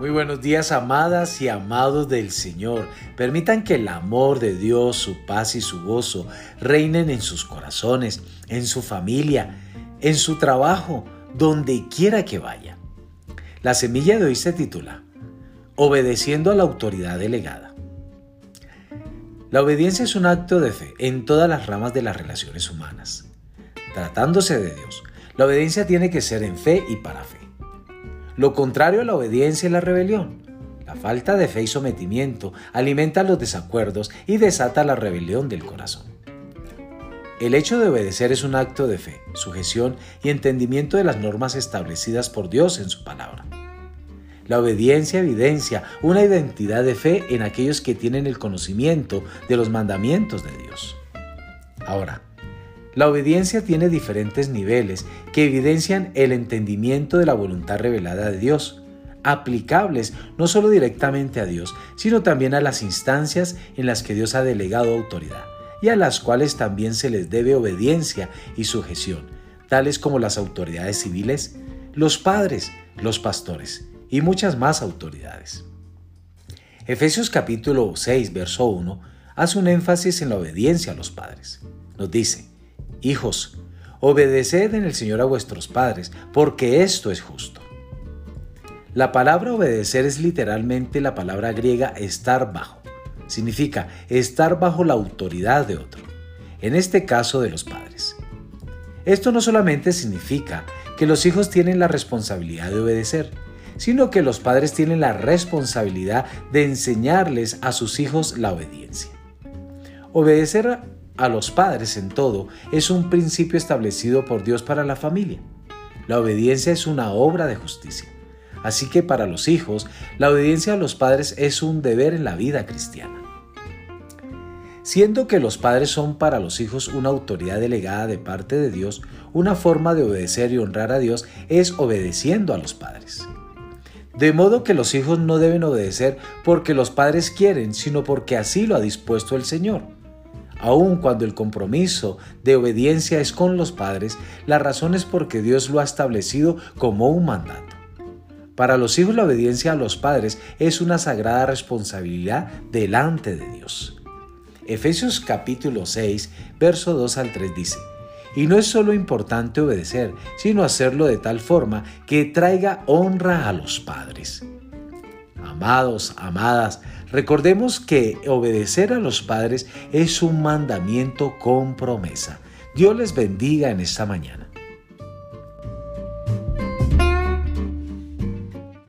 Muy buenos días, amadas y amados del Señor. Permitan que el amor de Dios, su paz y su gozo reinen en sus corazones, en su familia, en su trabajo, donde quiera que vaya. La semilla de hoy se titula Obedeciendo a la autoridad delegada. La obediencia es un acto de fe en todas las ramas de las relaciones humanas. Tratándose de Dios, la obediencia tiene que ser en fe y para fe. Lo contrario a la obediencia es la rebelión. La falta de fe y sometimiento alimenta los desacuerdos y desata la rebelión del corazón. El hecho de obedecer es un acto de fe, sujeción y entendimiento de las normas establecidas por Dios en su palabra. La obediencia evidencia una identidad de fe en aquellos que tienen el conocimiento de los mandamientos de Dios. Ahora, la obediencia tiene diferentes niveles que evidencian el entendimiento de la voluntad revelada de Dios, aplicables no solo directamente a Dios, sino también a las instancias en las que Dios ha delegado autoridad y a las cuales también se les debe obediencia y sujeción, tales como las autoridades civiles, los padres, los pastores y muchas más autoridades. Efesios capítulo 6, verso 1 hace un énfasis en la obediencia a los padres. Nos dice, Hijos, obedeced en el Señor a vuestros padres, porque esto es justo. La palabra obedecer es literalmente la palabra griega estar bajo. Significa estar bajo la autoridad de otro, en este caso de los padres. Esto no solamente significa que los hijos tienen la responsabilidad de obedecer, sino que los padres tienen la responsabilidad de enseñarles a sus hijos la obediencia. Obedecer a los padres en todo es un principio establecido por Dios para la familia. La obediencia es una obra de justicia. Así que para los hijos, la obediencia a los padres es un deber en la vida cristiana. Siendo que los padres son para los hijos una autoridad delegada de parte de Dios, una forma de obedecer y honrar a Dios es obedeciendo a los padres. De modo que los hijos no deben obedecer porque los padres quieren, sino porque así lo ha dispuesto el Señor. Aun cuando el compromiso de obediencia es con los padres, la razón es porque Dios lo ha establecido como un mandato. Para los hijos la obediencia a los padres es una sagrada responsabilidad delante de Dios. Efesios capítulo 6, verso 2 al 3 dice, y no es solo importante obedecer, sino hacerlo de tal forma que traiga honra a los padres. Amados, amadas, recordemos que obedecer a los padres es un mandamiento con promesa. Dios les bendiga en esta mañana.